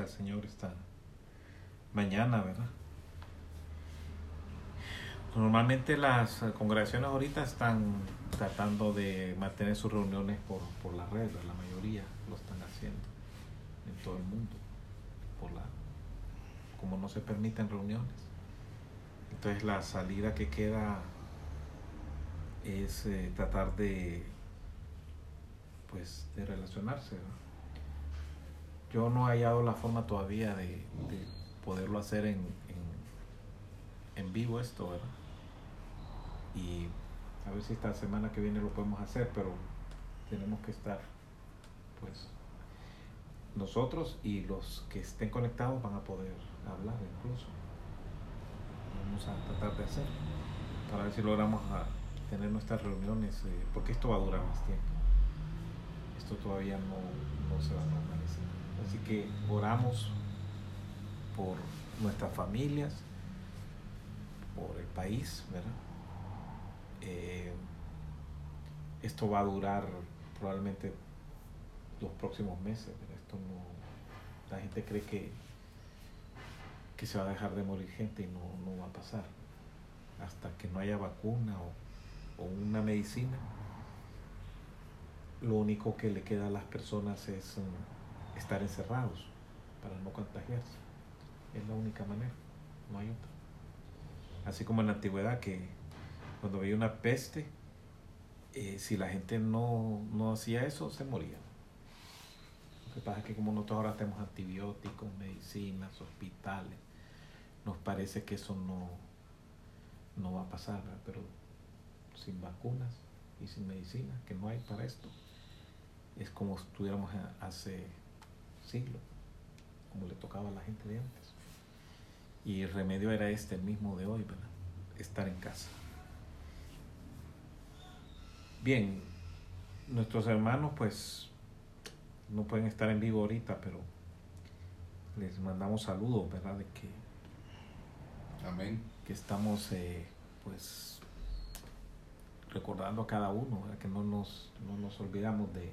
al Señor esta mañana, ¿verdad? Normalmente las congregaciones ahorita están tratando de mantener sus reuniones por, por la red, la mayoría lo están haciendo en todo el mundo, por la, como no se permiten reuniones. Entonces la salida que queda es eh, tratar de pues de relacionarse. ¿verdad? Yo no he hallado la forma todavía de, poderlo hacer en, en, vivo esto, ¿verdad? Y a ver si esta semana que viene lo podemos hacer, pero tenemos que estar, pues, nosotros y los que estén conectados van a poder hablar incluso. Vamos a tratar de hacer para ver si logramos tener nuestras reuniones, eh, porque esto va a durar más tiempo. Esto todavía no, no se va a normalizar. Así que oramos por nuestras familias, por el país, ¿verdad? Eh, esto va a durar probablemente los próximos meses. Esto no, la gente cree que, que se va a dejar de morir gente y no, va a pasar. Hasta que no haya vacuna o, o una medicina, lo único que le queda a las personas es estar encerrados para no contagiarse. Es la única manera, no hay otra. Así como en la antigüedad que cuando había una peste, eh, si la gente no, no hacía eso, se moría. Lo que pasa es que como nosotros ahora tenemos antibióticos, medicinas, hospitales, nos parece que eso no, no va a pasar, pero sin vacunas y sin medicina, que no hay para esto, es como estuviéramos hace siglo, como le tocaba a la gente de antes. Y el remedio era este, el mismo de hoy, ¿verdad? Estar en casa. Bien, nuestros hermanos pues no pueden estar en vivo ahorita, pero les mandamos saludos, ¿verdad? De que, Amén. que estamos eh, pues recordando a cada uno, que no nos, no nos olvidamos de,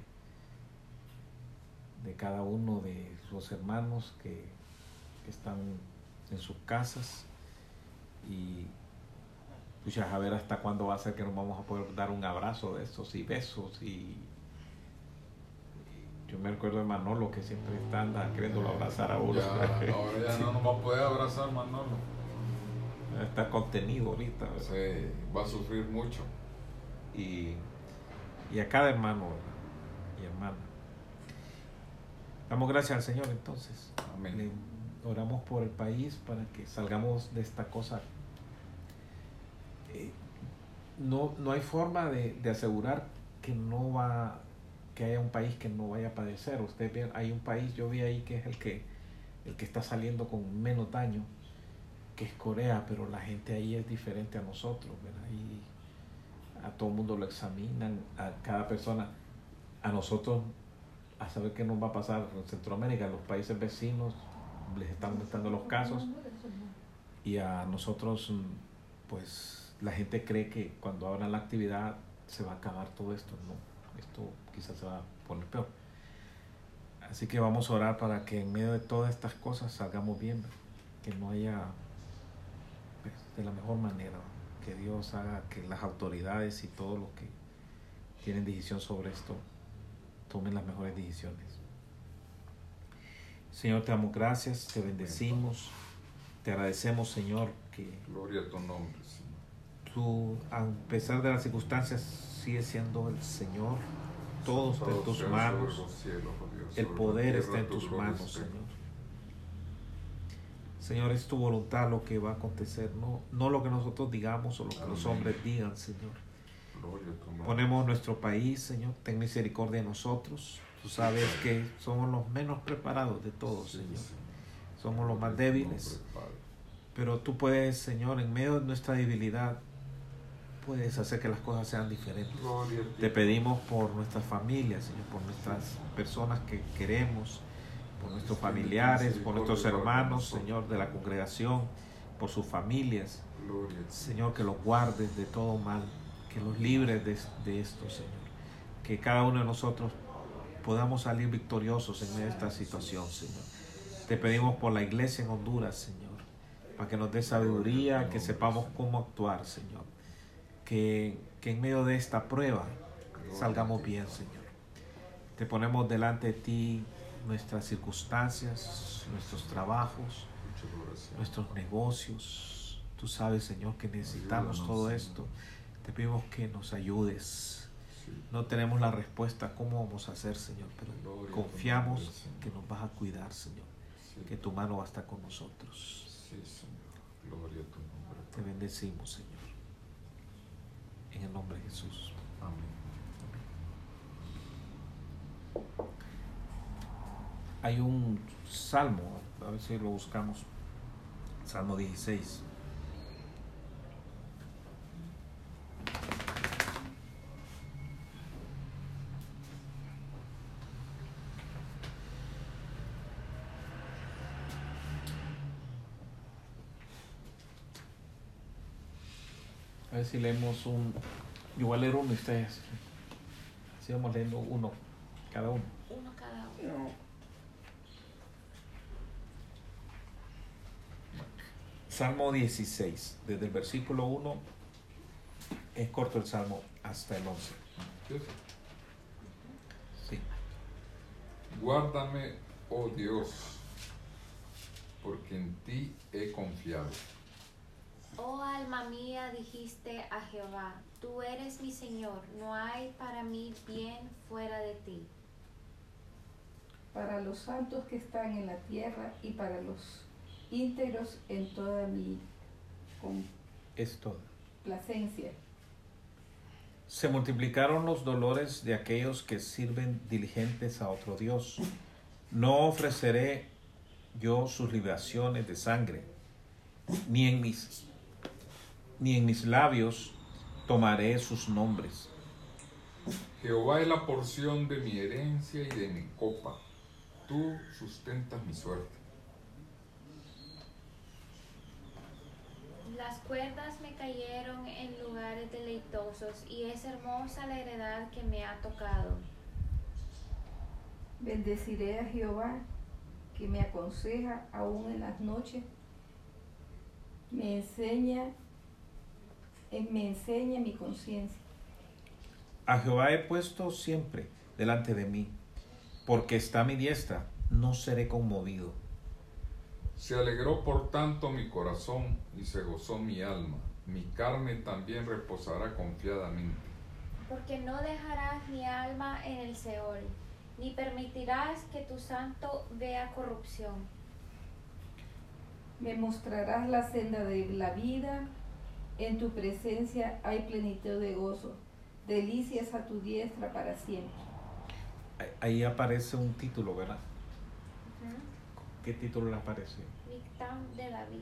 de cada uno de los hermanos que, están en sus casas y pues a ver hasta cuándo va a ser que nos vamos a poder dar un abrazo de estos y besos y yo me recuerdo de Manolo que siempre está anda queriéndolo abrazar a uno. ahora ya no nos va a poder abrazar Manolo. Está contenido ahorita. Sí, va a sufrir mucho. y, y a cada hermano y hermana. Damos gracias al Señor entonces. Amén. Le oramos por el país para que salgamos de esta cosa. Eh, no, no hay forma de, de asegurar que no va que haya un país que no vaya a padecer. Usted ve, hay un país, yo vi ahí que es el que el que está saliendo con menos daño, que es Corea, pero la gente ahí es diferente a nosotros, ¿verdad? Y a todo el mundo lo examinan, a cada persona, a nosotros, a saber qué nos va a pasar en Centroamérica, los países vecinos les están aumentando los casos. Y a nosotros, pues la gente cree que cuando abran la actividad se va a acabar todo esto, no, esto quizás se va a poner peor. Así que vamos a orar para que en medio de todas estas cosas salgamos bien, que no haya pues, de la mejor manera, que Dios haga que las autoridades y todos los que tienen decisión sobre esto tomen las mejores decisiones. Señor, te damos gracias, te bendecimos, te agradecemos, Señor, que Gloria a tu nombre, Señor. tú, a pesar de las circunstancias, sigues siendo el Señor. Todo está en tus manos. oh El poder está en tu tus manos. Señor. Señor, es tu voluntad lo que va a acontecer, no, no lo que nosotros digamos o lo que los hombres digan, Señor. Ponemos nuestro país, Señor, ten misericordia de nosotros. Tú sabes que somos los menos preparados de todos, Señor. Somos los más débiles. Pero tú puedes, Señor, en medio de nuestra debilidad, puedes hacer que las cosas sean diferentes. Te pedimos por nuestras familias, Señor, por nuestras personas que queremos, por nuestros familiares, por nuestros hermanos, Señor, de la congregación, por sus familias. Señor, que los guardes de todo mal, que los libres de, de esto, Señor. Que cada uno de nosotros podamos salir victoriosos en medio de esta situación, Señor. Te pedimos por la iglesia en Honduras, Señor, para que nos dé sabiduría, que sepamos cómo actuar, Señor. Que, que en medio de esta prueba salgamos bien, Señor. Te ponemos delante de ti nuestras circunstancias, nuestros trabajos, nuestros negocios. Tú sabes, Señor, que necesitamos todo esto. Te pedimos que nos ayudes. Sí. No tenemos la respuesta cómo vamos a hacer, Señor, pero Gloria confiamos Señor. que nos vas a cuidar, Señor, Sí. que tu mano va a estar con nosotros. Sí, Señor. Gloria a tu nombre. Te bendecimos, Señor. En el nombre de Jesús. Amén. Hay un salmo, a ver si lo buscamos. Salmo 16. Ver si leemos un. Yo voy a leer uno y ustedes. Así vamos leyendo uno, cada uno. Uno cada uno. Salmo 16, desde el versículo 1, es corto el salmo hasta el 11. Empieza. Sí. Guárdame, oh Dios, porque en ti he confiado. Alma mía, dijiste a Jehová, tú eres mi Señor, no hay para mí bien fuera de ti. para los santos que están en la tierra y para los íntegros en toda mi Es todo. complacencia. Se multiplicaron los dolores de aquellos que sirven diligentes a otro Dios. No ofreceré yo sus libaciones de sangre, ni en mis, ni en mis labios tomaré sus nombres. Jehová es la porción de mi herencia y de mi copa. Tú sustentas mi suerte. Las cuerdas me cayeron en lugares deleitosos y es hermosa la heredad que me ha tocado. Bendeciré a Jehová que me aconseja aún en las noches. Me enseña, me enseña mi conciencia. A Jehová he puesto siempre delante de mí, porque está a mi diestra, no seré conmovido. Se alegró por tanto mi corazón y se gozó mi alma. Mi carne también reposará confiadamente, porque no dejarás mi alma en el Seol, ni permitirás que tu santo vea corrupción. Me mostrarás la senda de la vida, en tu presencia hay plenitud de gozo, delicias a tu diestra para siempre. Ahí- aparece un título, ¿verdad? ¿Qué título le aparece? Mictam de David,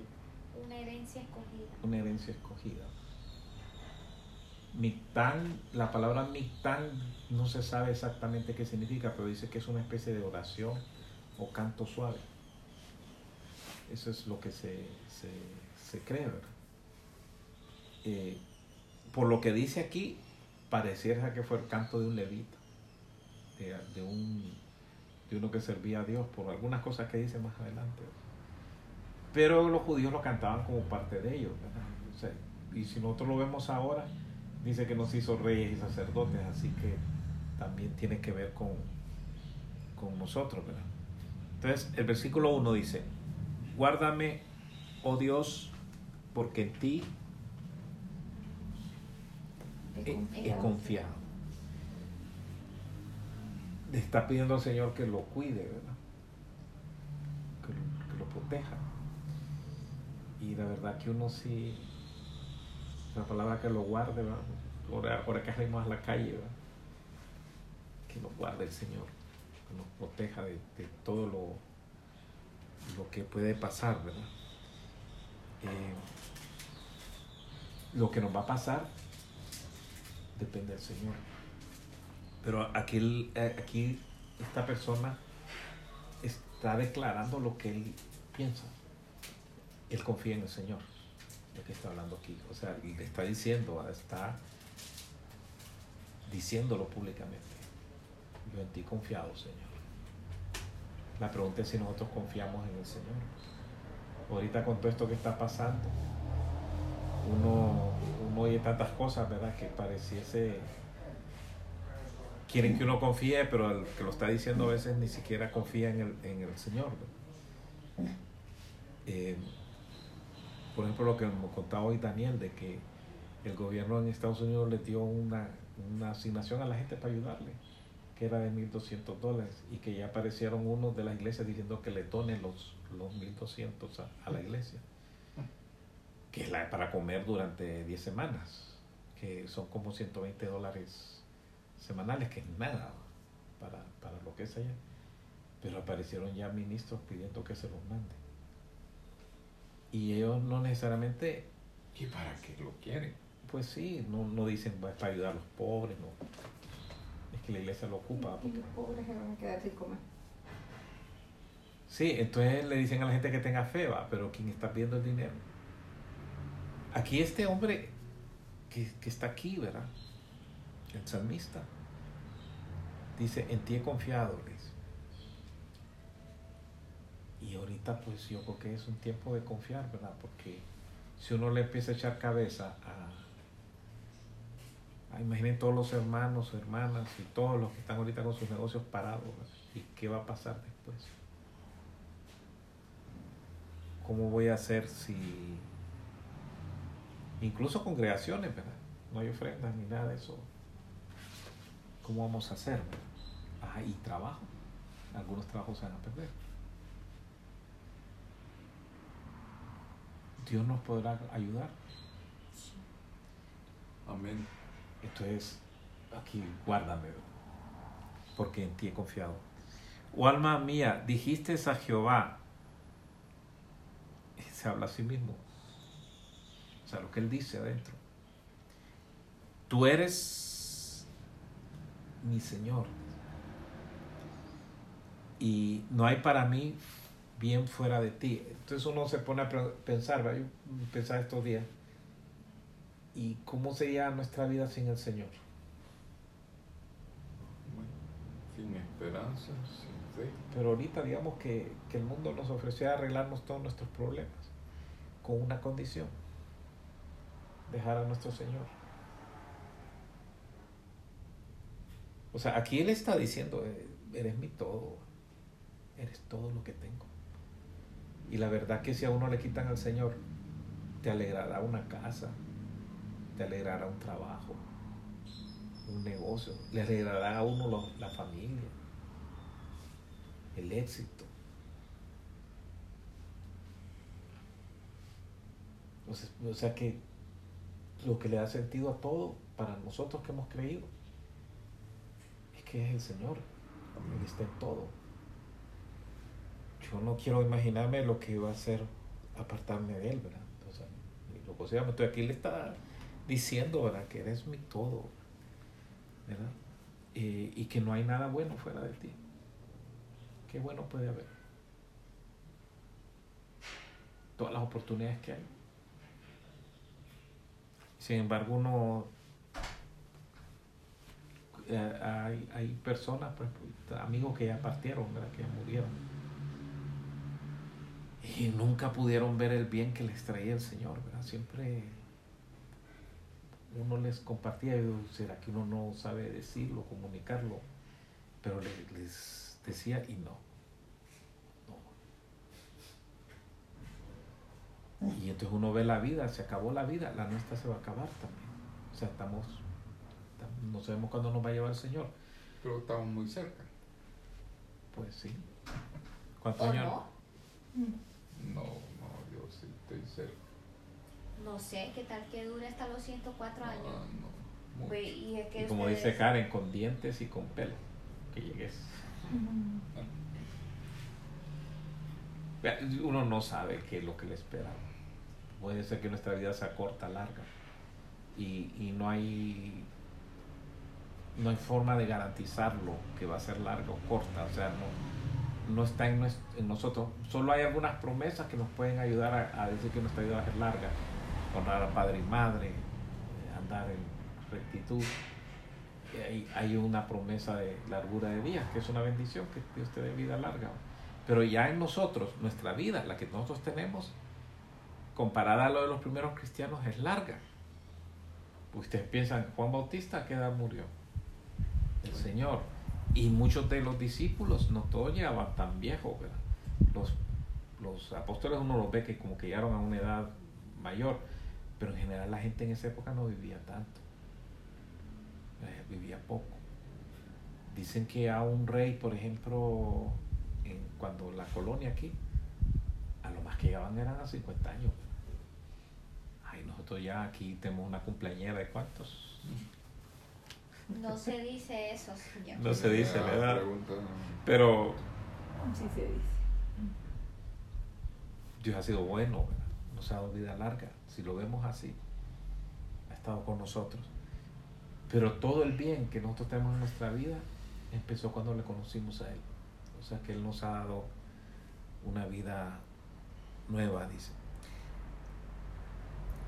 una herencia escogida. Una herencia escogida. Mictán, la palabra mictán no se sabe exactamente qué significa, pero dice que es una especie de oración o canto suave. Eso es lo que se, se, se cree, ¿verdad? Eh, por lo que dice aquí, pareciera que fue el canto de un levita, de, un, de uno que servía a Dios, por algunas cosas que dice más adelante. Pero los judíos lo cantaban como parte de ellos, y si nosotros lo vemos ahora, dice que nos hizo reyes y sacerdotes, así que también tiene que ver con, con nosotros. Entonces, el versículo 1 dice, guárdame, oh Dios, porque en ti He he, he confiado. confiado. Le está pidiendo al Señor que lo cuide, ¿verdad? Que lo, que lo proteja. Y la verdad que uno sí, la palabra que lo guarde, ¿verdad? Ahora, ahora que salimos a la calle, ¿verdad? Que nos guarde el Señor, que nos proteja de, de todo lo, lo que puede pasar, ¿verdad? Eh, lo que nos va a pasar depende del Señor. Pero aquí, el- eh, aquí esta persona está declarando lo que él piensa. Él confía en el Señor, lo que está hablando aquí. O sea, le está diciendo, está diciéndolo públicamente. Yo en ti confiado, Señor. La pregunta es si nosotros confiamos en el Señor. Ahorita con todo esto que está pasando, uno, uno oye tantas cosas, ¿verdad? Que pareciese... Quieren que uno confíe, pero el que lo está diciendo a veces ni siquiera confía en el, en el Señor. Eh, por ejemplo, lo que nos contaba hoy Daniel, de que el gobierno en Estados Unidos le dio una, una asignación a la gente para ayudarle, que era de 1.200 dólares, y que ya aparecieron unos de las iglesias diciendo que le donen los, los 1.200 a, a la iglesia que es la para comer durante 10 semanas, que son como 120 dólares semanales, que es nada para, para lo que es allá. Pero aparecieron ya ministros pidiendo que se los mande. Y ellos no necesariamente, ¿Y para qué lo quieren? pues sí, no, no dicen "Va, es para ayudar a los pobres, no. Es que la iglesia lo ocupa. Y porque- los pobres se van a quedar sin comer. Sí, entonces le dicen a la gente que tenga fe, va, pero quien está pidiendo el dinero. Aquí este hombre que, que está aquí, ¿verdad? El salmista. Dice, en ti he confiado, dice. Y ahorita pues yo creo que es un tiempo de confiar, ¿verdad? Porque si uno le empieza a echar cabeza a... a imaginen todos los hermanos, hermanas y todos los que están ahorita con sus negocios parados, ¿verdad? ¿Y qué va a pasar después? ¿Cómo voy a hacer si... Incluso congregaciones, ¿verdad? No hay ofrendas ni nada de eso. ¿Cómo vamos a hacer? verdad? Ah, y trabajo. Algunos trabajos se van a perder. Dios nos podrá ayudar. Amén. Entonces, aquí guárdame, porque en ti he confiado. Oh alma mía, dijiste a Jehová, se habla a sí mismo, o sea, lo que él dice adentro. Tú eres mi Señor, y no hay para mí bien fuera de ti. Entonces uno se pone a pensar, ¿verdad? yo pensaba estos días, ¿y cómo sería nuestra vida sin el Señor? Bueno, sin esperanza, sin fe. Pero ahorita digamos que, que el mundo nos ofreció arreglarnos todos nuestros problemas con una condición, dejar a nuestro Señor. O sea, aquí Él está diciendo, eh, eres mi todo, eres todo lo que tengo. Y la verdad que si a uno le quitan al Señor, te alegrará una casa, te alegrará un trabajo, un negocios, le alegrará a uno la familia, el éxito. O sea que lo que le da sentido a todo, para nosotros que hemos creído, es que es el Señor, Él está en todo. Yo no quiero imaginarme lo que va a hacer apartarme de Él, ¿verdad? O sea, lo sea, estoy aquí le está diciendo, ¿verdad? Que eres mi todo, ¿verdad? Eh, y que no hay nada bueno fuera de ti. ¿Qué bueno puede haber? Todas las oportunidades que hay. Sin embargo, uno eh, hay, hay personas, pues, amigos que ya partieron, que ya murieron. Y nunca pudieron ver el bien que les traía el Señor, ¿verdad? Siempre uno les compartía, yo, será que uno no sabe decirlo, comunicarlo, pero le- les decía y no. Y entonces uno ve la vida, se acabó la vida, la nuestra se va a acabar también. O sea, estamos, tam- no sabemos cuándo nos va a llevar el Señor. Pero estamos muy cerca. Pues sí. ¿Cuántos ¿O años? no? No, no, yo sí estoy cerca. No sé, ¿qué tal que dure hasta los 104 años? Ah, no, mucho. Pues, y es que Y como ustedes- dice Karen, con dientes y con pelo, que llegues. Uno no sabe qué es lo que le espera. Puede ser que nuestra vida sea corta, larga. Y, y no hay no hay forma de garantizarlo que va a ser larga o corta. O sea, no, no está en, en nosotros. Solo hay algunas promesas que nos pueden ayudar a, a decir que nuestra vida va a ser larga. Honrar a padre y madre, eh, andar en rectitud. Hay, hay una promesa de largura de días, que es una bendición, que Dios te dé vida larga. Pero ya en nosotros, nuestra vida, la que nosotros tenemos, comparada a lo de los primeros cristianos, es larga. Ustedes piensan, Juan Bautista, ¿a qué edad murió? El Señor. Y muchos de los discípulos, no todos llegaban tan viejos, ¿verdad? Los, los apóstoles uno los ve que como que llegaron a una edad mayor, pero en general la gente en esa época no vivía tanto. Eh, vivía poco. Dicen que a un rey, por ejemplo, en, cuando la colonia aquí, a lo más que llegaban eran a 50 años. Ay, nosotros ya aquí tenemos una cumpleañera de cuántos. No se dice eso, señor. No se dice Ah, la pregunta, Pero Sí se dice. Dios ha sido bueno, ¿verdad? nos ha dado vida larga. Si lo vemos así, ha estado con nosotros. Pero todo el bien que nosotros tenemos en nuestra vida empezó cuando le conocimos a Él. O sea que Él nos ha dado una vida nueva, dice.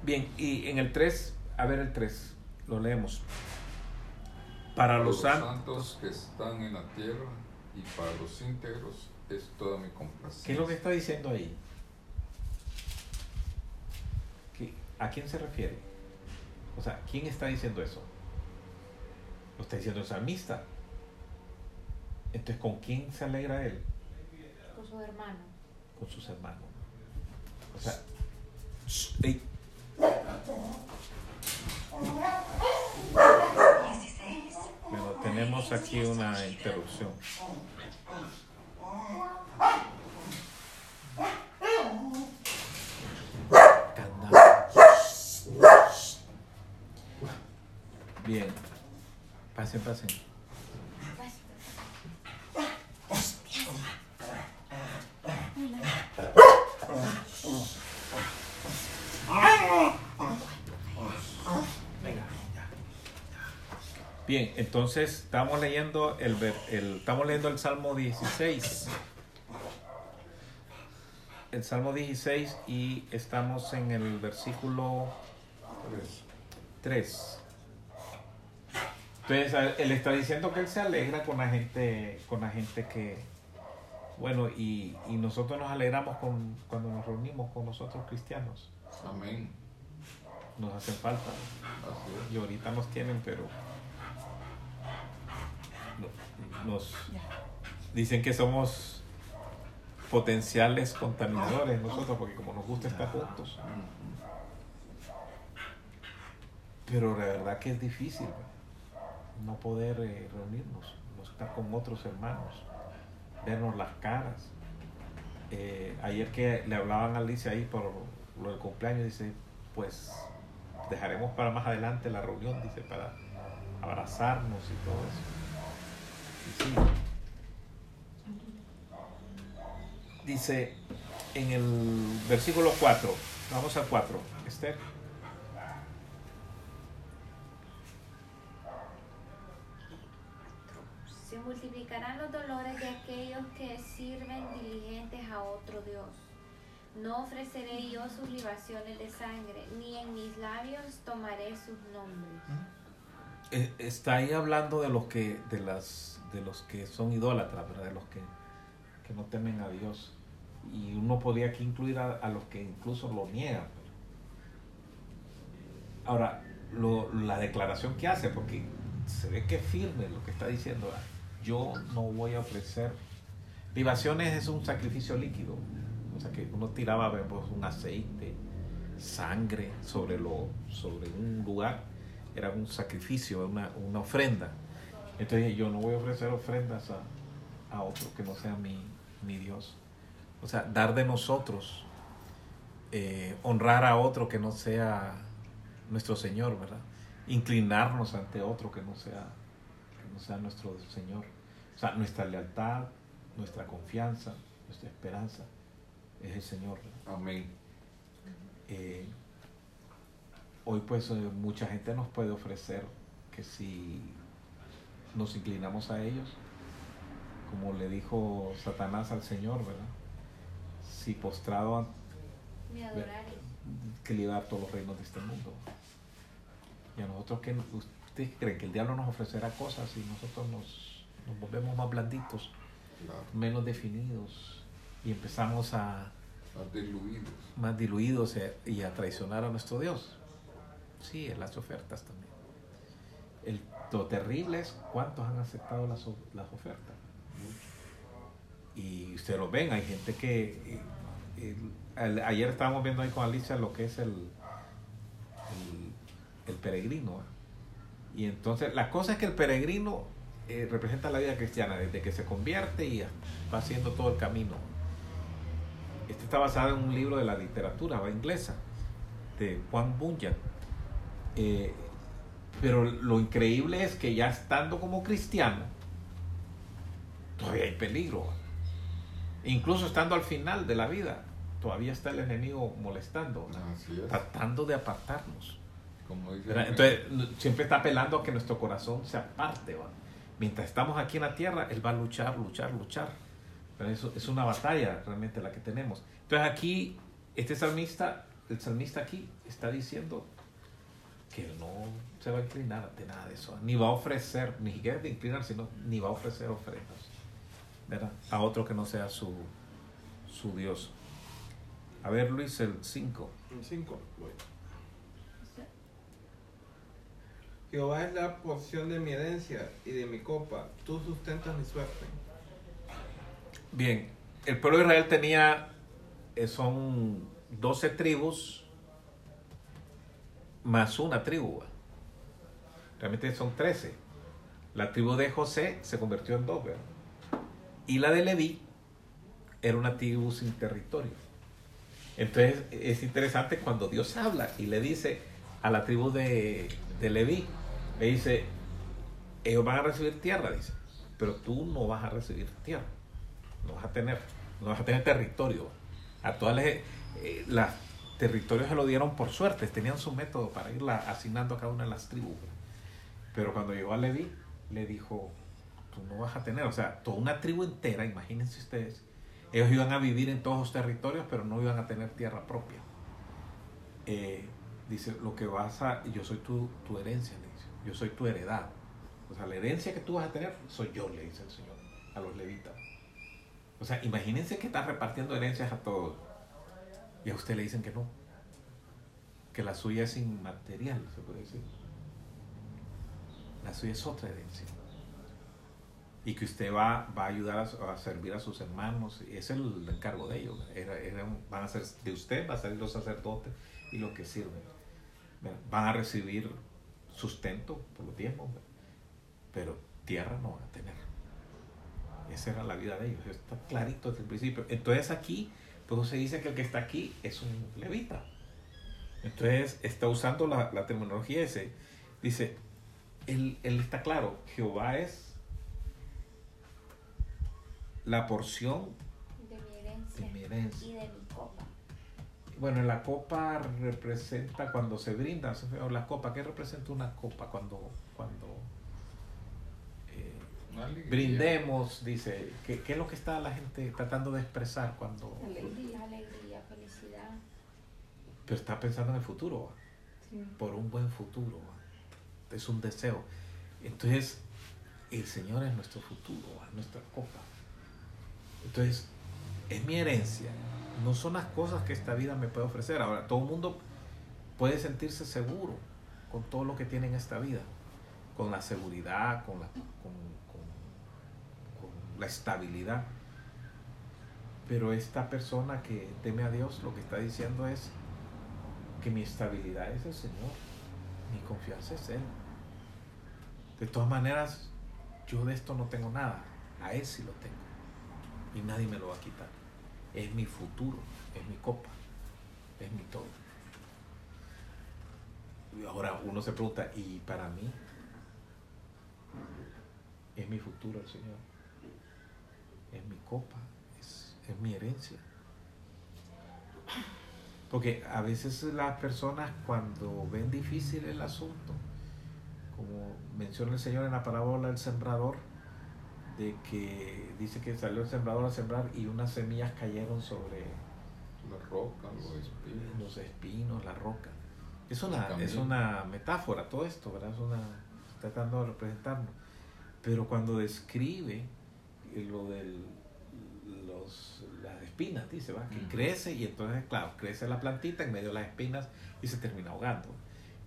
Bien, y en el 3, a ver el 3, lo leemos. Para los santos, que están en la tierra y para los íntegros es toda mi complacencia. ¿qué es lo que está diciendo ahí? ¿Qué- ¿A quién se refiere? O sea, ¿quién está diciendo eso? Lo está diciendo el salmista. Entonces, ¿con quién se alegra él? Con su hermano. Con sus hermanos. O sea, bueno, tenemos aquí una interrupción. Bien. Pasen, pasen. Venga, ya. Bien, entonces estamos leyendo el, el- estamos leyendo el Salmo 16. El Salmo 16 y estamos en el versículo Tres. 3. Entonces él está diciendo que él se alegra con la gente, con la gente que, bueno, y, y nosotros nos alegramos con, cuando nos reunimos con nosotros cristianos. Amén. Nos hacen falta. Y ahorita nos tienen, pero nos dicen que somos potenciales contaminadores nosotros, porque como nos gusta estar juntos. Pero la verdad que es difícil. no poder eh, reunirnos, no estar con otros hermanos, vernos las caras. Eh, ayer que le hablaban a Alicia ahí por lo del cumpleaños, dice, pues dejaremos para más adelante la reunión, dice, para abrazarnos y todo eso. Dice en el versículo 4, vamos al 4, Esther. Se multiplicarán los dolores de aquellos que sirven diligentes a otro Dios. No ofreceré yo sus libaciones de sangre, ni en mis labios tomaré sus nombres. Eh, Está ahí hablando de los que, de las, de los que son idólatras, ¿verdad? De los que, que no temen a Dios. Y uno podría aquí incluir a, a los que incluso lo niegan. Ahora, lo- la declaración que hace, porque se ve que es firme lo que está diciendo, ¿verdad? yo no voy a ofrecer. Libaciones es un sacrificio líquido, o sea que uno tiraba pues, un aceite, sangre sobre, lo, sobre un lugar, era un sacrificio, una, una ofrenda. Entonces yo no voy a ofrecer ofrendas a, a otro que no sea mi, mi Dios. O sea, dar de nosotros, eh, honrar a otro que no sea nuestro Señor, ¿verdad? Inclinarnos ante otro que no sea, que no sea nuestro Señor. O sea, nuestra lealtad, nuestra confianza, nuestra esperanza es el Señor. ¿verdad? Amén. Eh, hoy pues eh, mucha gente nos puede ofrecer que si nos inclinamos a ellos, como le dijo Satanás al Señor, ¿verdad? Si postrado Me adoraréis. que le iba a dar todos los reinos de este mundo. Y a nosotros que ustedes creen que el diablo nos ofrecerá cosas y nosotros nos, nos volvemos más blanditos, Claro. menos definidos y empezamos a Más diluidos. más diluidos e- y a traicionar a nuestro Dios. Sí, en las ofertas también. El, lo terrible es cuántos han aceptado las, las ofertas. Y ustedes lo ven, hay gente que... eh, ayer estábamos viendo ahí con Alicia lo que es el, el, peregrino. ¿eh? Y entonces la cosa es que el peregrino eh, representa la vida cristiana, desde que se convierte y va haciendo todo el camino. Este está basado en un libro de la literatura inglesa, de Juan Bunyan. Eh, pero lo increíble es que ya estando como cristiano, todavía hay peligro. ¿va? Incluso estando al final de la vida, todavía está el enemigo molestando, tratando de apartarnos. Como dice. Entonces, siempre está apelando a que nuestro corazón se aparte. ¿va? Mientras estamos aquí en la tierra, Él va a luchar, luchar, luchar. Pero eso es una batalla realmente la que tenemos. Entonces aquí, este salmista, el salmista aquí está diciendo que él no se va a inclinar ante nada de eso. Ni va a ofrecer, ni siquiera de inclinar, sino ni va a ofrecer ofrendas. ¿verdad? A otro que no sea su, su Dios. A ver, Luis, el 5. En 5, voy. Jehová es la porción de mi herencia y de mi copa. Tú sustentas mi suerte. Bien, el pueblo de Israel tenía, eh, son 12 tribus más una tribu. Realmente son 13. La tribu de José se convirtió en dos, ¿verdad? Y la de Leví era una tribu sin territorio. Entonces es interesante cuando Dios habla y le dice a la tribu de, de Leví, le dice, ellos van a recibir tierra, dice, pero tú no vas a recibir tierra no vas a tener, no vas a tener territorio. A todas las, eh, las territorios se lo dieron por suerte, tenían su método para irla asignando a cada una de las tribus. Pero cuando llegó a Leví, le dijo, tú no vas a tener, o sea, toda una tribu entera, imagínense ustedes, ellos iban a vivir en todos los territorios, pero no iban a tener tierra propia. Eh, dice, lo que vas a, yo soy tu, tu herencia, le dice, yo soy tu heredad. O sea, la herencia que tú vas a tener soy yo, le dice el Señor a los levitas. O sea, imagínense que están repartiendo herencias a todos. Y a usted le dicen que no. Que la suya es inmaterial, se puede decir. La suya es otra herencia. Y que usted va, va a ayudar a, servir a sus hermanos. Y es el encargo de ellos. Era, era van a ser de usted, va a salir los sacerdotes y los que sirven. Van a recibir sustento por los tiempos. pero tierra no van a tener. Esa era la vida de ellos, está clarito desde el principio. Entonces aquí, pues se dice que el que está aquí es un levita. Entonces está usando la, la terminología ese. Dice, él, él está claro, Jehová es la porción De mi herencia. de mi herencia. Y de mi copa. Bueno, la copa representa cuando se brinda, o la copa, ¿qué representa una copa cuando, cuando. Brindemos? Dice, ¿qué, ¿qué es lo que está la gente tratando de expresar cuando... Alegría. Alegría, felicidad. Pero está pensando en el futuro, por un buen futuro, es un deseo. Entonces, el Señor es nuestro futuro, nuestra copa. Entonces, es mi herencia. No son las cosas que esta vida me puede ofrecer. Ahora, todo el mundo puede sentirse seguro con todo lo que tiene en esta vida. Con la seguridad, con la, con la estabilidad. Pero esta persona que teme a Dios lo que está diciendo es que mi estabilidad es el Señor. Mi confianza es Él. De todas maneras, yo de esto no tengo nada. A Él sí lo tengo. Y nadie me lo va a quitar. Es mi futuro, es mi copa, es mi todo. Y ahora uno se pregunta, ¿y para mí? Es mi futuro el Señor. Es mi copa, es, es mi herencia. Porque a veces las personas cuando ven difícil el asunto, como menciona el Señor en la parábola del sembrador, de que dice que salió el sembrador a sembrar y unas semillas cayeron sobre La roca, los espinos. los espinos, la roca. Es una, es una metáfora todo esto, ¿verdad? Es una, tratando de representarnos. Pero cuando describe lo de las espinas, dice, ¿va? Que crece y entonces, claro, crece la plantita en medio de las espinas y se termina ahogando.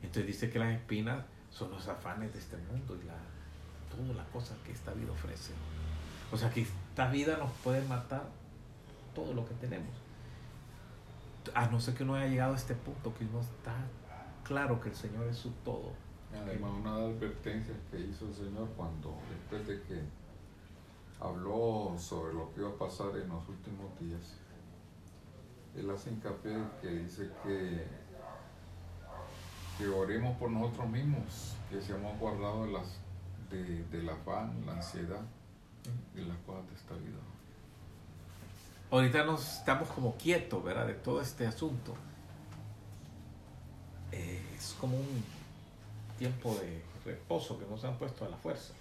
Entonces dice que las espinas son los afanes de este mundo y la, todas las cosas que esta vida ofrece. O sea que esta vida nos puede matar todo lo que tenemos. A no ser que uno haya llegado a este punto, que uno está claro que el Señor es su todo. Además, una de las advertencias que hizo el Señor cuando, después de que habló sobre lo que iba a pasar en los últimos días, Él hace hincapié que dice que, que oremos por nosotros mismos, que seamos guardados de, las, de, del afán, la ansiedad y las cosas de esta vida. Ahorita nos estamos como quietos, ¿verdad? De todo este asunto. Eh, es como un tiempo de reposo que nos han puesto a la fuerza.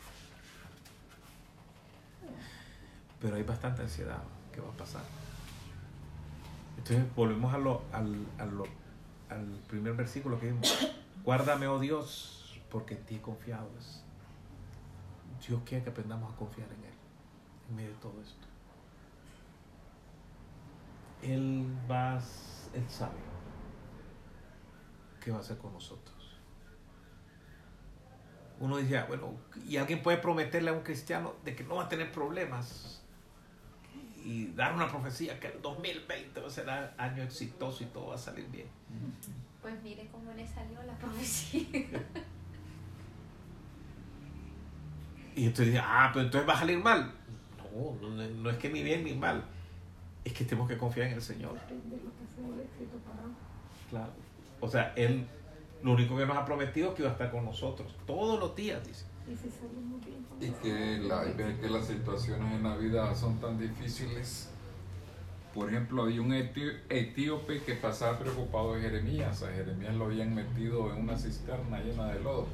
Pero hay bastante ansiedad. ¿Qué va a pasar? Entonces volvemos a lo, al, al primer versículo que vimos. Guárdame, oh Dios, porque en ti he confiado. Dios quiere que aprendamos a confiar en Él, en medio de todo esto. Él va, Él sabe qué va a hacer con nosotros. Uno dice, ah, bueno, y alguien puede prometerle a un cristiano de que no va a tener problemas y dar una profecía que el 2020 va a ser año exitoso y todo va a salir bien. Pues mire cómo le salió la profecía. Y entonces dice, ah, pero entonces va a salir mal. No, no, no es que ni bien ni mal. Es que tenemos que confiar en el Señor. Depende de lo que sea el escrito para Claro. O sea, Él lo único que nos ha prometido es que iba a estar con nosotros todos los días, dice. Y si salimos bien con Y eso. que, la, hay que las situaciones en la vida son tan difíciles. Por ejemplo, había un etí- etíope que pasaba preocupado de Jeremías. A Jeremías lo habían metido en una cisterna llena de lodo.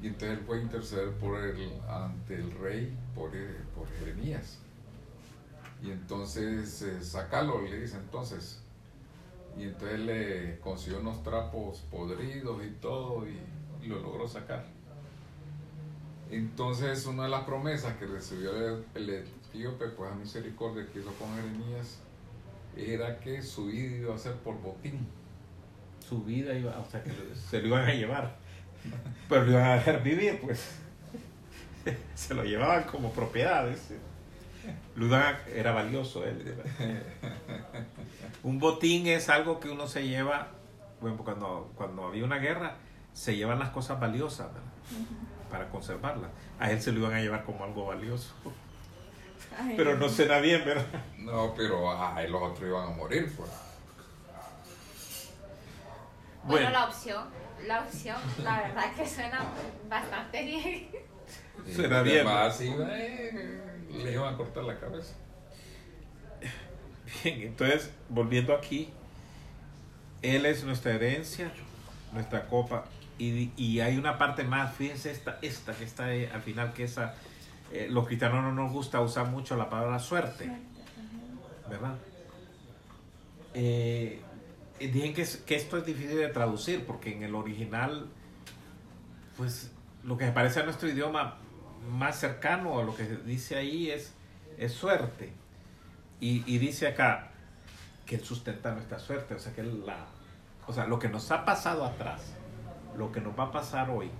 Y entonces él fue a interceder por el, ante el rey por, eh, por Jeremías. Y entonces, eh, sacalo, le dice entonces. Y entonces le consiguió unos trapos podridos y todo y, lo logró sacar. Entonces, una de las promesas que recibió el, el etíope, pues a misericordia que hizo con Jeremías, era que su vida iba a ser por botín. Su vida iba, o sea, que se lo iban a llevar. Pero lo iban a dejar vivir, pues. Se lo llevaban como propiedades. Lo iban a- era valioso él. Un botín es algo que uno se lleva, bueno, cuando, cuando había una guerra, se llevan las cosas valiosas, ¿verdad? para conservarla. A él se lo iban a llevar como algo valioso. Ay, Pero no será bien, ¿verdad? No, pero ay, los otros iban a morir, pues. Bueno, Bueno. la opción, la opción, la verdad que suena bastante bien. Suena bien, demás sí, eh, le iban a cortar la cabeza. Bien, entonces, volviendo aquí, Él es nuestra herencia, nuestra copa, y, y hay una parte más, fíjense esta, esta que está ahí al final, que esa, eh, los cristianos no nos gusta usar mucho la palabra suerte, ¿verdad? Eh, dicen que, que esto es difícil de traducir, porque en el original, pues lo que se parece a nuestro idioma más cercano a lo que dice ahí es, es suerte. Y, y dice acá que Él sustenta nuestra suerte, o sea, que la, o sea, lo que nos ha pasado atrás, lo que nos va a pasar hoy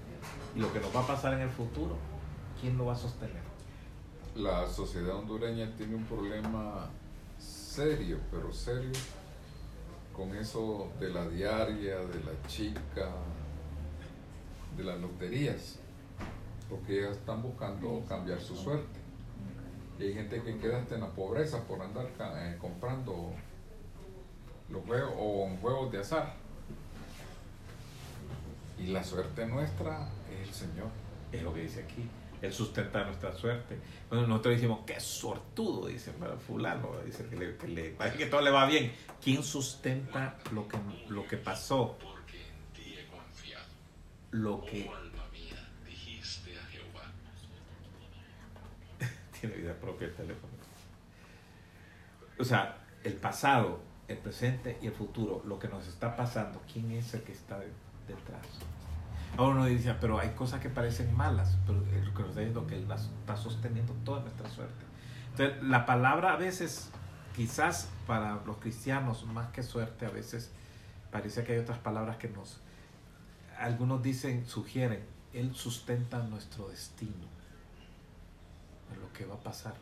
y lo que nos va a pasar en el futuro, ¿quién lo va a sostener? La sociedad hondureña tiene un problema serio, pero serio, con eso de la diaria, de la chica, de las loterías, porque ellas están buscando cambiar su suerte. Y hay gente que queda hasta en la pobreza por andar eh, comprando los juegos o juegos de azar. Y la suerte nuestra es el Señor. Es lo que dice aquí. Él sustenta nuestra suerte. Bueno, nosotros decimos, qué sortudo, dice "Bueno, fulano, dice que, le, que, le- que todo le va bien. ¿Quién sustenta lo que, lo que pasó? Lo que... Tiene vida propia el teléfono. O sea, el pasado, el presente y el futuro, lo que nos está pasando, ¿quién es el que está de- detrás? Ahora uno dice, pero hay cosas que parecen malas, pero es lo que nos está diciendo que Él las está sosteniendo toda nuestra suerte. Entonces, la palabra a veces, quizás para los cristianos, más que suerte, a veces parece que hay otras palabras que nos, algunos dicen, sugieren, Él sustenta nuestro destino, lo que va a pasar,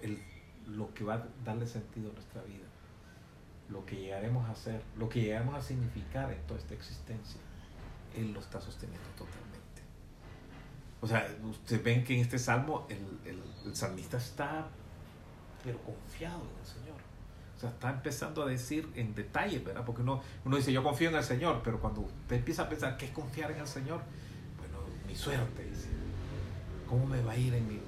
el, lo que va a darle sentido a nuestra vida, lo que llegaremos a ser, lo que llegaremos a significar en toda esta existencia. Él lo está sosteniendo totalmente. O sea, ustedes ven que en este salmo el, el- el salmista está, pero confiado en el Señor. O sea, está empezando a decir en detalle, ¿verdad? Porque uno, uno dice, yo confío en el Señor, pero cuando usted empieza a pensar, ¿qué es confiar en el Señor? Bueno, mi suerte, dice. ¿Cómo me va a ir en mi,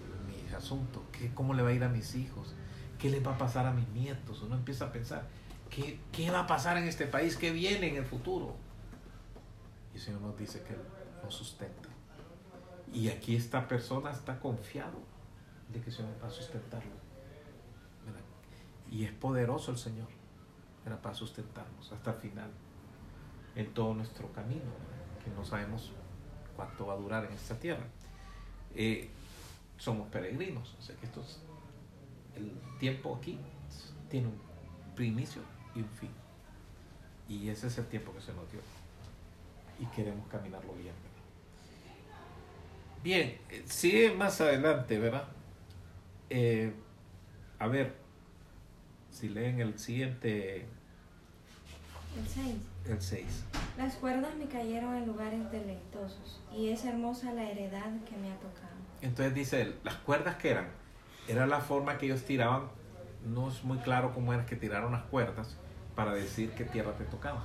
mis asuntos? ¿Qué, ¿Cómo le va a ir a mis hijos? ¿Qué les va a pasar a mis nietos? Uno empieza a pensar, ¿qué, qué va a pasar en este país? ¿Qué viene en el futuro? Y el Señor nos dice que nos sustenta. Y aquí esta persona está confiado de que el Señor va a sustentarlo. Y es poderoso el Señor para sustentarnos hasta el final en todo nuestro camino, que no sabemos cuánto va a durar en esta tierra. Eh, somos peregrinos, o sea que esto es- el tiempo aquí tiene un primicio y un fin. Y ese es el tiempo que se nos dio y queremos caminarlo bien. ¿verdad? Bien, eh, sigue más adelante, ¿verdad? Eh, a ver, si leen el siguiente, El 6. el 6. Las cuerdas me cayeron en lugares deleitosos y es hermosa la heredad que me ha tocado. Entonces dice, él, las cuerdas que eran, era la forma que ellos tiraban, no es muy claro cómo era que tiraron las cuerdas para decir qué tierra te tocaba.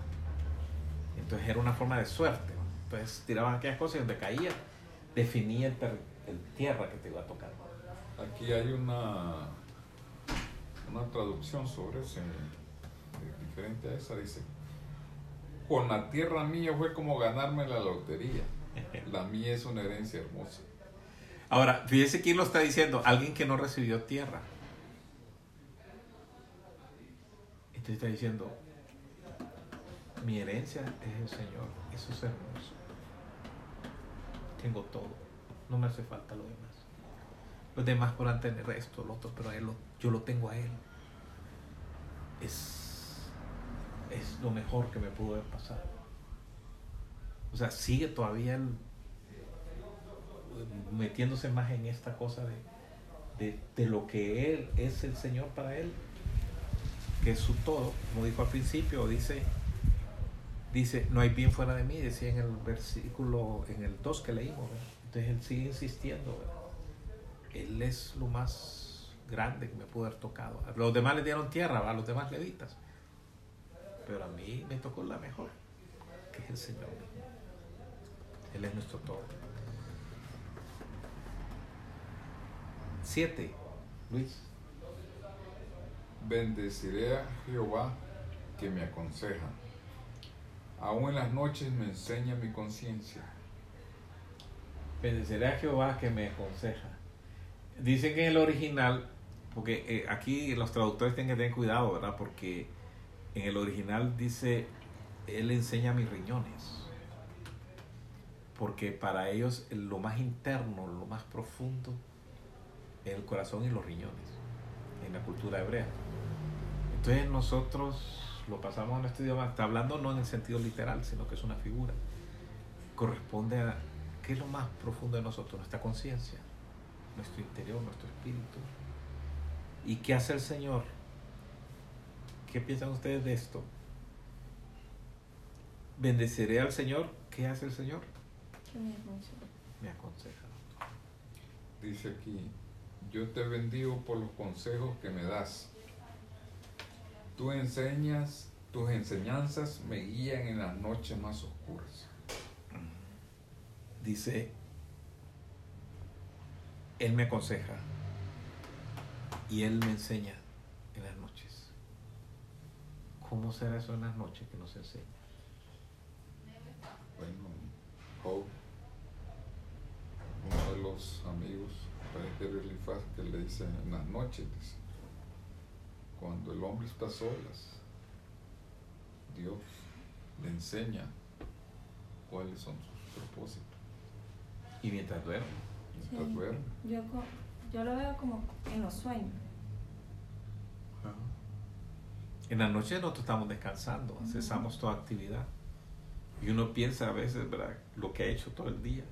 Entonces era una forma de suerte. Entonces tiraban aquellas cosas y donde caía, definía el, el tierra que te iba a tocar. Aquí hay una, una traducción sobre eso, eh, diferente a esa, dice, con la tierra mía fue como ganarme la lotería, la mía es una herencia hermosa. Ahora, fíjese quién lo está diciendo, alguien que no recibió tierra. Entonces está diciendo, mi herencia es el Señor, eso es hermoso. Tengo todo, no me hace falta lo demás. Los demás podrán tener esto, lo otro, pero él lo- yo lo tengo a Él. Es, es lo mejor que me pudo haber pasado. O sea, sigue todavía el, metiéndose más en esta cosa de, de, de lo que Él es el Señor para Él, que es su todo, como dijo al principio, dice, dice, no hay bien fuera de mí, decía en el versículo, en el 2 que leímos. Entonces él sigue insistiendo. Él es lo más grande que me pudo haber tocado. Los demás le dieron tierra, ¿va? los demás levitas. Pero a mí me tocó la mejor, que es el Señor. Él es nuestro todo. Siete, Luis. Bendeciré a Jehová que me aconseja. Aún en las noches me enseña mi conciencia. Bendeciré a Jehová que me aconseja. Dicen que en el original, porque eh, aquí los traductores tienen que tener cuidado, ¿verdad? Porque en el original dice, Él enseña mis riñones. Porque para ellos lo más interno, lo más profundo, el corazón y los riñones, en la cultura hebrea. Entonces nosotros lo pasamos a nuestro idioma, está hablando no en el sentido literal, sino que es una figura. Corresponde a qué es lo más profundo de nosotros, nuestra conciencia, nuestro interior, nuestro espíritu. ¿Y qué hace el Señor? ¿Qué piensan ustedes de esto? Bendeciré al Señor. ¿Qué hace el Señor? Que me aconseja. Me aconseja. Dice aquí, yo te bendigo por los consejos que me das. Tú enseñas, tus enseñanzas me guían en las noches más oscuras. Dice, Él me aconseja y Él me enseña en las noches. ¿Cómo será eso en las noches que nos enseña? Bueno, Job, uno de los amigos, era Elifaz, que le dice en las noches, dice, cuando el hombre está solas, Dios le enseña cuáles son sus propósitos. Y mientras duerme. Mientras Sí. duerme. Yo, yo lo veo como en los sueños. En la noche nosotros estamos descansando, cesamos toda actividad. Y uno piensa a veces, ¿verdad?, lo que ha hecho todo el día.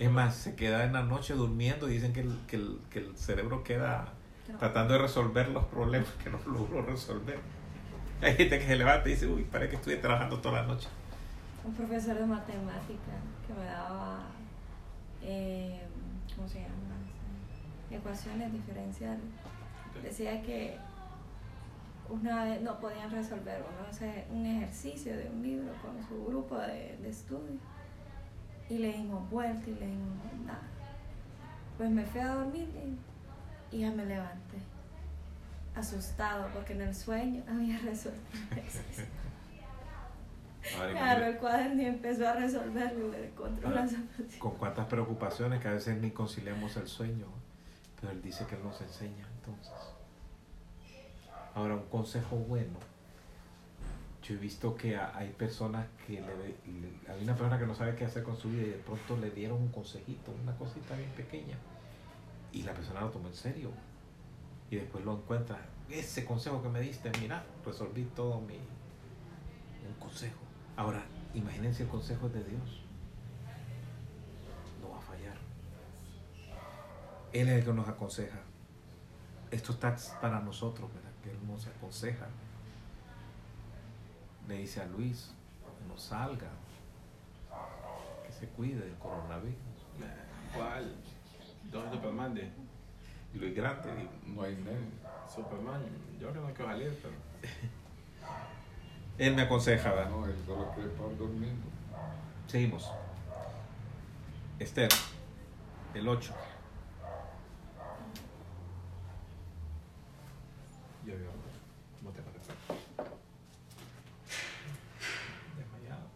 Es más, se queda en la noche durmiendo y dicen que el, que el, que el cerebro queda tratando de resolver los problemas que no logró resolver. Hay gente que se levanta y dice, uy, parece que estuve trabajando toda la noche. un profesor de matemática que me daba, eh, ¿cómo se llama? Ecuaciones diferenciales. Decía que una vez no podían resolver uno hace un ejercicio de un libro con su grupo de, de estudio y le dimos vuelta y le dimos nada. Pues me fui a dormir y, y ya me levanté asustado porque en el sueño había resuelto. Ahora, Me agarró el cuaderno y empezó a resolverlo y le encontró Ahora, la solución. con cuántas preocupaciones que a veces ni conciliamos el sueño, pero él dice que él nos enseña entonces. Ahora, un consejo bueno. Yo he visto que hay personas que le- hay una persona que no sabe qué hacer con su vida y de pronto le dieron un consejito, una cosita bien pequeña, y la persona lo tomó en serio. Y después lo encuentra, ese consejo que me diste, mira, resolví todo mi un consejo. Ahora, imagínense el consejo es de Dios no va a fallar. Él es el que nos aconseja. Esto está para nosotros, ¿verdad? Que Él nos aconseja. Le dice a Luis, no salga, que se cuide del coronavirus. ¿Cuál? Dos Superman de Y Luis grande, No hay medio. Superman. Yo creo que no quiero salir, pero. Él me aconseja, ¿verdad? No, él solo quiere estar durmiendo. Seguimos. Esther, el 8. Yo veo. ¿Cómo te parece? Desmayado.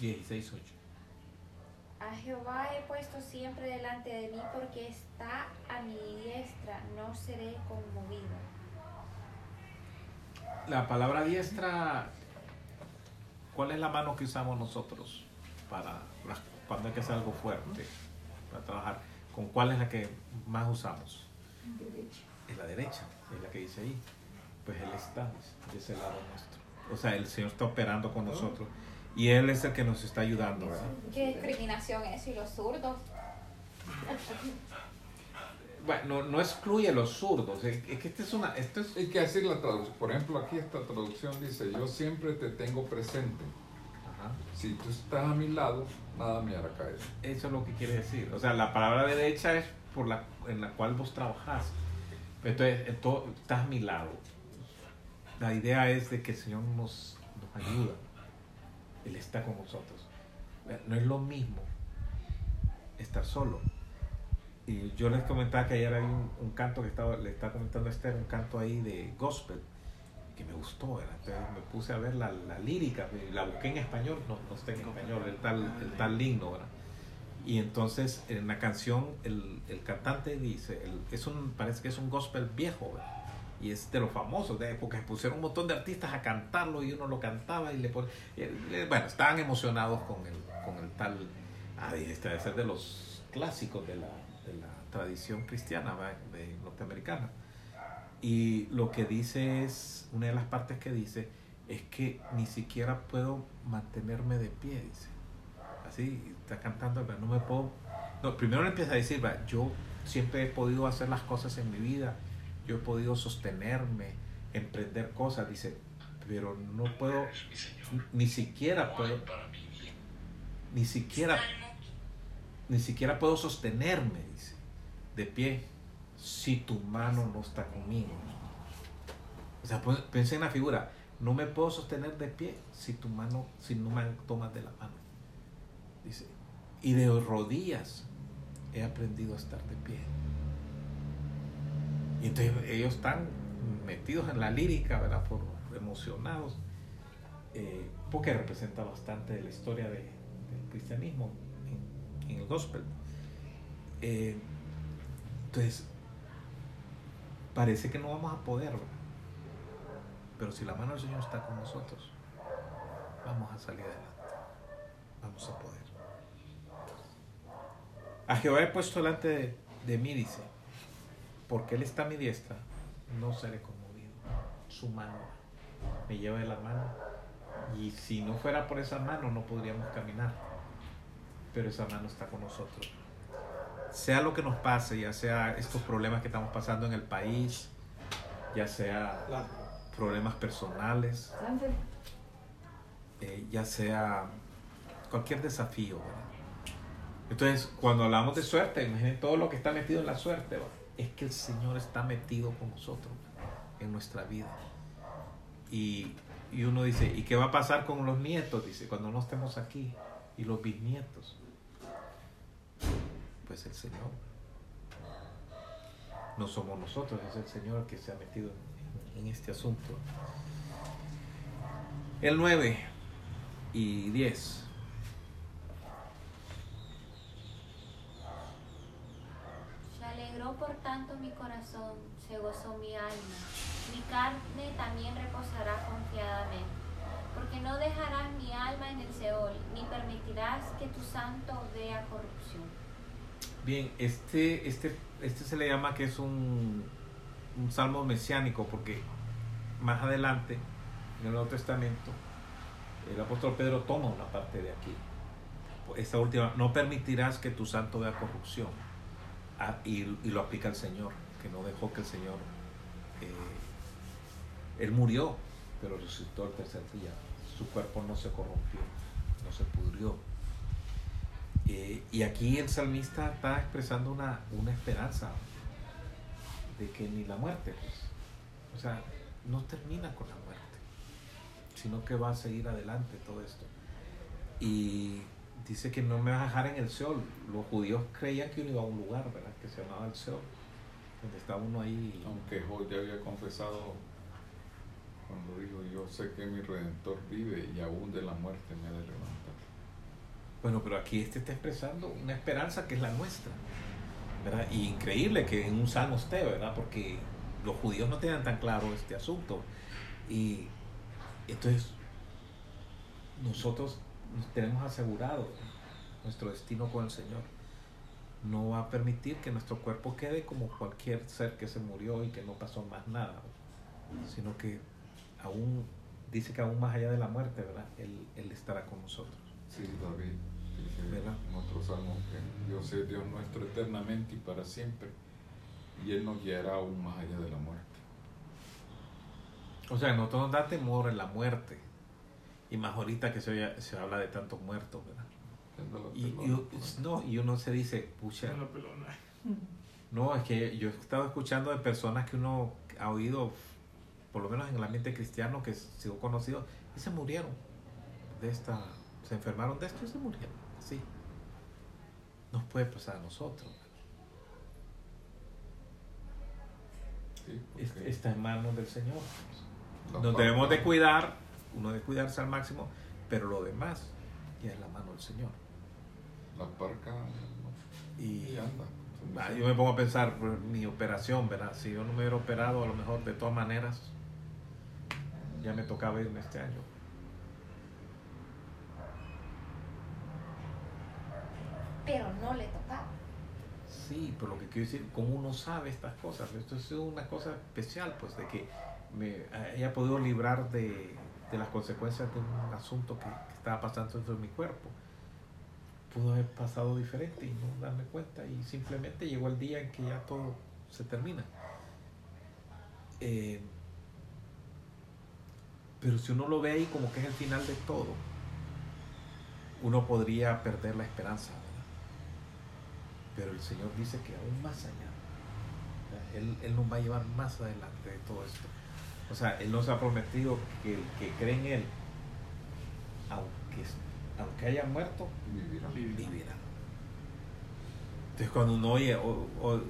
16, 8. A Jehová he puesto siempre delante de mí porque está a mi diestra, no seré conmovido. La palabra diestra, ¿cuál es la mano que usamos nosotros para cuando hay que hacer algo fuerte, para trabajar? ¿Con cuál es la que más usamos? Derecho. Es la derecha, es la que dice ahí. Pues Él está de ese lado nuestro. O sea, el Señor está operando con nosotros y Él es el que nos está ayudando, ¿verdad? ¿Qué discriminación es? ¿Y los zurdos? bueno, no, no excluye los zurdos, es, es que esta es una, esto es, Hay que decir la traducción. Por ejemplo, aquí esta traducción dice, yo siempre te tengo presente. ajá, Si tú estás a mi lado, nada me hará caer. eso es lo que quiere decir, o sea, la palabra derecha es por la, en la cual vos trabajás, entonces, en todo- estás a mi lado, la idea es de que el Señor nos, nos ayuda, Él está con nosotros, no es lo mismo estar solo, Y yo les comentaba que ayer hay un, un canto que estaba, le estaba comentando a Esther, un canto ahí de gospel, que me gustó, ¿verdad? Entonces me puse a ver la, la lírica, la busqué en español, no, no está en español, el tal, el tal himno, ¿verdad? Y entonces en la canción el, el cantante dice, el- es un, parece que es un gospel viejo, ¿verdad? Y es de los famosos, de se pusieron un montón de artistas a cantarlo y uno lo cantaba y le eh, bueno, estaban emocionados con el, con el tal, ah, este debe ser de los clásicos de la, de la tradición cristiana, de norteamericana. Y lo que dice es, una de las partes que dice, es que ni siquiera puedo mantenerme de pie, dice. Así, está cantando, no me puedo... No, primero le empieza a decir, va, yo siempre he podido hacer las cosas en mi vida, yo he podido sostenerme, emprender cosas, dice, pero no puedo, ni siquiera puedo, ni siquiera, ni siquiera puedo sostenerme, dice, de pie, si tu mano no está conmigo. O sea, pues, pensé en la figura, no me puedo sostener de pie si tu mano, si no me tomas de la mano. Dice, y de rodillas he aprendido a estar de pie. Y entonces ellos están metidos en la lírica, ¿verdad? Por emocionados, eh, porque representa bastante la historia de- del cristianismo en, el gospel. Eh, entonces, parece que no vamos a poder, ¿verdad? pero si la mano del Señor está con nosotros, vamos a salir adelante, vamos a poder. A Jehová he puesto delante de, de mí, dice, porque Él está a mi diestra, no seré conmovido. Su mano me lleva de la mano. Y si no fuera por esa mano, no podríamos caminar. Pero esa mano está con nosotros. Sea lo que nos pase, ya sea estos problemas que estamos pasando en el país, ya sea problemas personales, eh, ya sea cualquier desafío. ¿verdad? Entonces, cuando hablamos de suerte, imaginen todo lo que está metido en la suerte. ¿verdad? Es que el Señor está metido con nosotros en nuestra vida. Y, y uno dice, ¿y qué va a pasar con los nietos? Dice, cuando no estemos aquí. Y los bisnietos. Pues el Señor. No somos nosotros, es el Señor el que se ha metido en, en este asunto. El 9 y 10. Se por tanto mi corazón, se gozó mi alma. Mi carne también reposará confiadamente, porque no dejarás mi alma en el Seol, ni permitirás que tu santo vea corrupción. Bien, este, este, este se le llama que es un, un salmo mesiánico, porque más adelante, en el Nuevo Testamento, el apóstol Pedro toma una parte de aquí. Esta última, no permitirás que tu santo vea corrupción. Y, y lo aplica el Señor, que no dejó que el Señor. eh, él murió, pero resucitó el tercer día. Su cuerpo no se corrompió, no se pudrió. Eh, y aquí el salmista está expresando una, una esperanza de que ni la muerte, pues, o sea, no termina con la muerte, sino que va a seguir adelante todo esto. Y dice que no me vas a dejar en el Seol. Los judíos creían que uno iba a un lugar, ¿verdad? Que se llamaba el Seol, donde está uno ahí. Aunque Job ya había confesado cuando dijo, yo sé que mi Redentor vive y aún de la muerte me ha de levantar. Bueno, pero aquí este está expresando una esperanza que es la nuestra, ¿verdad? Y increíble que en un salmo esté, ¿verdad? Porque los judíos no tenían tan claro este asunto. Y entonces nosotros nos tenemos asegurado nuestro destino con el Señor. No va a permitir que nuestro cuerpo quede como cualquier ser que se murió y que no pasó más nada, sino que aún, dice que aún más allá de la muerte, ¿verdad? Él, él estará con nosotros. Sí, David dice ¿Verdad? en otro salmo que Dios es Dios nuestro eternamente y para siempre. y Él nos guiará aún más allá de la muerte. O sea, nosotros nos da temor en la muerte. Y más ahorita que se, oye- se habla de tantos muertos, ¿verdad? Y, y- pues. no, y uno se dice, pucha, no, es que yo he estado escuchando de personas que uno ha oído, por lo menos en el ambiente cristiano, que se sido conocido, y se murieron de esta, se enfermaron de esto y se murieron, así. Nos puede pasar a nosotros. Sí, porque Está en manos del Señor. Nos debemos de cuidar, uno de cuidarse al máximo, pero lo demás ya es la mano del Señor. La parca no, Y y anda. ah, yo me pongo a pensar, por mi operación, ¿verdad? Si yo no me hubiera operado, a lo mejor de todas maneras, ya me tocaba irme este año. Pero no le tocaba. Sí, pero lo que quiero decir, ¿cómo uno sabe estas cosas? Esto ha sido una cosa especial, pues, de que me haya podido librar de, de las consecuencias de un asunto que, estaba pasando dentro de mi cuerpo. Pudo haber pasado diferente y no darme cuenta, y simplemente llegó el día en que ya todo se termina. Eh, pero si uno lo ve ahí como que es el final de todo, uno podría perder la esperanza, ¿verdad? Pero el Señor dice que aún más allá, Él, Él nos va a llevar más adelante de todo esto. O sea, Él nos ha prometido que el que cree en Él, aunque, aunque haya muerto, Vivirá. vivirá. Entonces cuando uno oye, o, o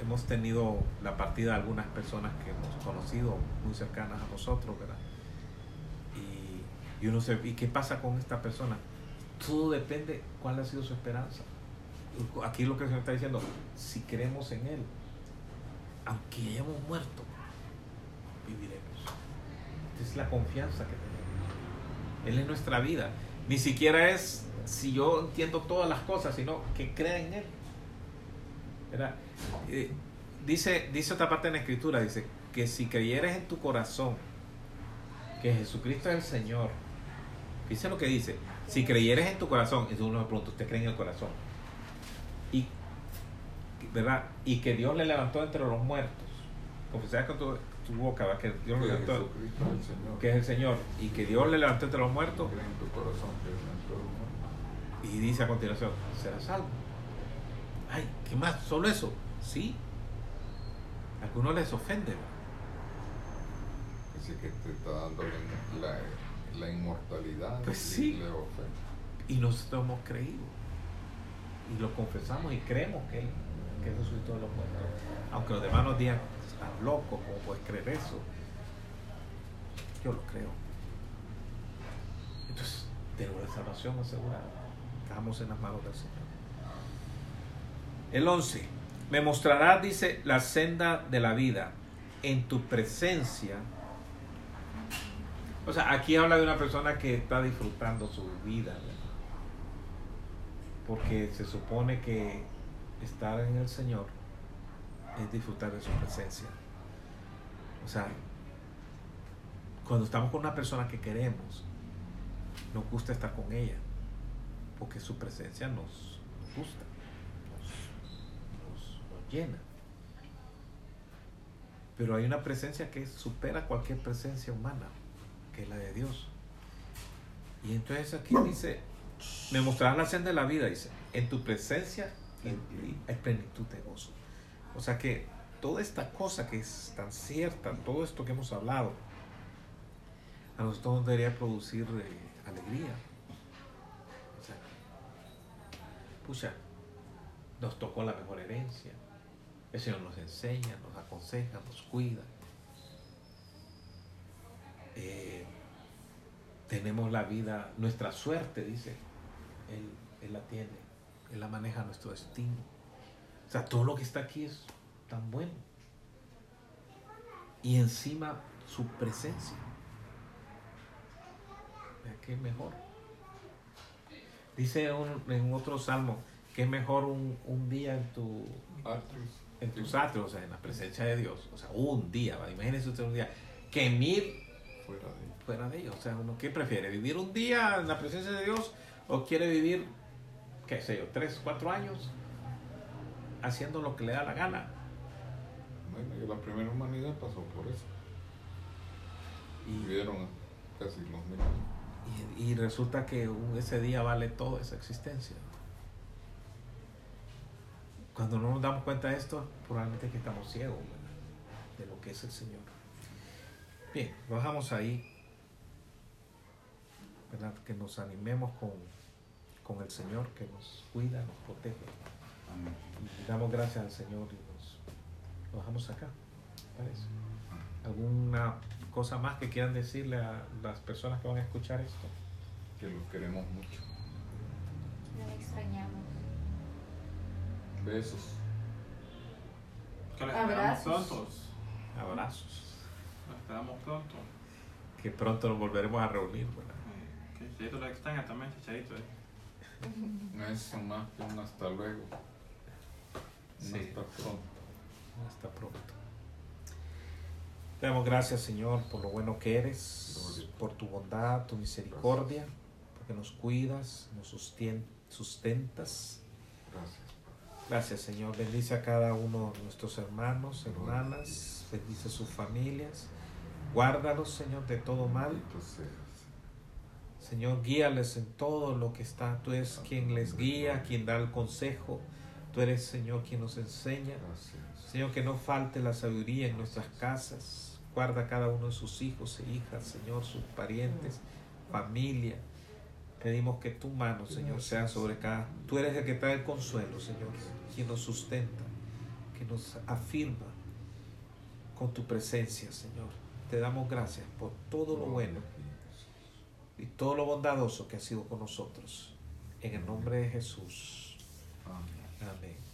hemos tenido la partida de algunas personas que hemos conocido muy cercanas a nosotros, ¿verdad? Y, y uno se, ¿y qué pasa con esta persona? Todo depende cuál ha sido su esperanza. Aquí lo que Señor está diciendo, si creemos en Él, aunque hayamos muerto, viviremos. Es la confianza que tenemos. Él es nuestra vida. Ni siquiera es si yo entiendo todas las cosas, sino que crea en Él. Eh, dice, dice otra parte en la escritura, dice que si creyeres en tu corazón que Jesucristo es el Señor, dice lo que dice, si creyeres en tu corazón, entonces uno me pregunta, ¿usted cree en el corazón? Y, ¿verdad? y que Dios le levantó entre los muertos, confesar con tu, tu boca ¿verdad? que Dios le Que levantó, que es el Señor, y que Dios le levantó entre los muertos. Y dice a continuación, será salvo. Ay, ¿qué más? ¿Solo eso? Sí. A algunos les ofende. Así que te está dando la, inmortalidad. Pues y sí. le ofende. Y nosotros hemos creído. Y lo confesamos y creemos que Él que resucitó de los muertos. Aunque los demás nos digan, estás loco, ¿cómo puedes creer eso? Yo lo creo. Entonces, tengo la salvación asegurada. Estamos en las manos del Señor. El 11. Me mostrarás, dice, la senda de la vida en tu presencia. O sea, aquí habla de una persona que está disfrutando su vida. Porque se supone que estar en el Señor es disfrutar de su presencia. O sea, cuando estamos con una persona que queremos, nos gusta estar con ella, porque su presencia nos gusta, nos, nos- nos llena. Pero hay una presencia que supera cualquier presencia humana, que es la de Dios. Y entonces aquí dice, me mostrarás la senda de la vida, dice, en tu presencia hay plenitud de gozo. O sea que toda esta cosa que es tan cierta, todo esto que hemos hablado, a nosotros nos debería producir eh, alegría. O sea, pucha, nos tocó la mejor herencia. El Señor nos enseña, nos aconseja, nos cuida. Eh, tenemos la vida, nuestra suerte, dice, Él, Él la tiene, Él la maneja nuestro destino. O sea, todo lo que está aquí es tan bueno. Y encima su presencia. Vea qué mejor. Dice un- en otro salmo que es mejor un, un día en tu en tus atrios, o sea, en la presencia de Dios. O sea, un día, ¿va? imagínense usted un día, que mil Fuera de fuera de ellos. O sea, uno qué prefiere, vivir un día en la presencia de Dios o quiere vivir, qué sé yo, tres, cuatro años haciendo lo que le da la gana. Bueno, y la primera humanidad pasó por eso. Y, Vivieron casi los mil años. y, y resulta que ese día vale toda esa existencia. Cuando no nos damos cuenta de esto, probablemente es que estamos ciegos ¿verdad? de lo que es el Señor. Bien, lo dejamos ahí. ¿verdad? Que nos animemos con, con el Señor que nos cuida, nos protege. Amén. Damos gracias al Señor y nos lo dejamos acá. ¿Parece? ¿Alguna cosa más que quieran decirle a las personas que van a escuchar esto? Que los queremos mucho. Lo extrañamos. Besos. Que los esperamos Abrazos. prontos. Abrazos. Los esperamos pronto. Que pronto nos volveremos a reunir. ¿verdad? Que Chicharito lo extraña también, Chicharito. eh. No es más que un hasta luego. Sí. hasta pronto. Hasta pronto. Te damos gracias, Señor, por lo bueno que eres, por tu bondad, tu misericordia, porque nos cuidas, nos sustien- sustentas. Gracias. Gracias, Señor. Bendice a cada uno de nuestros hermanos, hermanas. Bendice sus familias. Guárdalos, Señor, de todo mal. Señor, guíales en todo lo que está. Tú eres quien les guía, quien da el consejo. Tú eres, Señor, quien nos enseña. Señor, que no falte la sabiduría en nuestras casas. Guarda a cada uno de sus hijos e hijas, Señor, sus parientes, familia. Pedimos que tu mano, Señor, sea sobre cada. Tú eres el que trae el consuelo, Señor, quien nos sustenta, que nos afirma con tu presencia, Señor. Te damos gracias por todo lo bueno y todo lo bondadoso que ha sido con nosotros. En el nombre de Jesús. Amén. Amén y amén.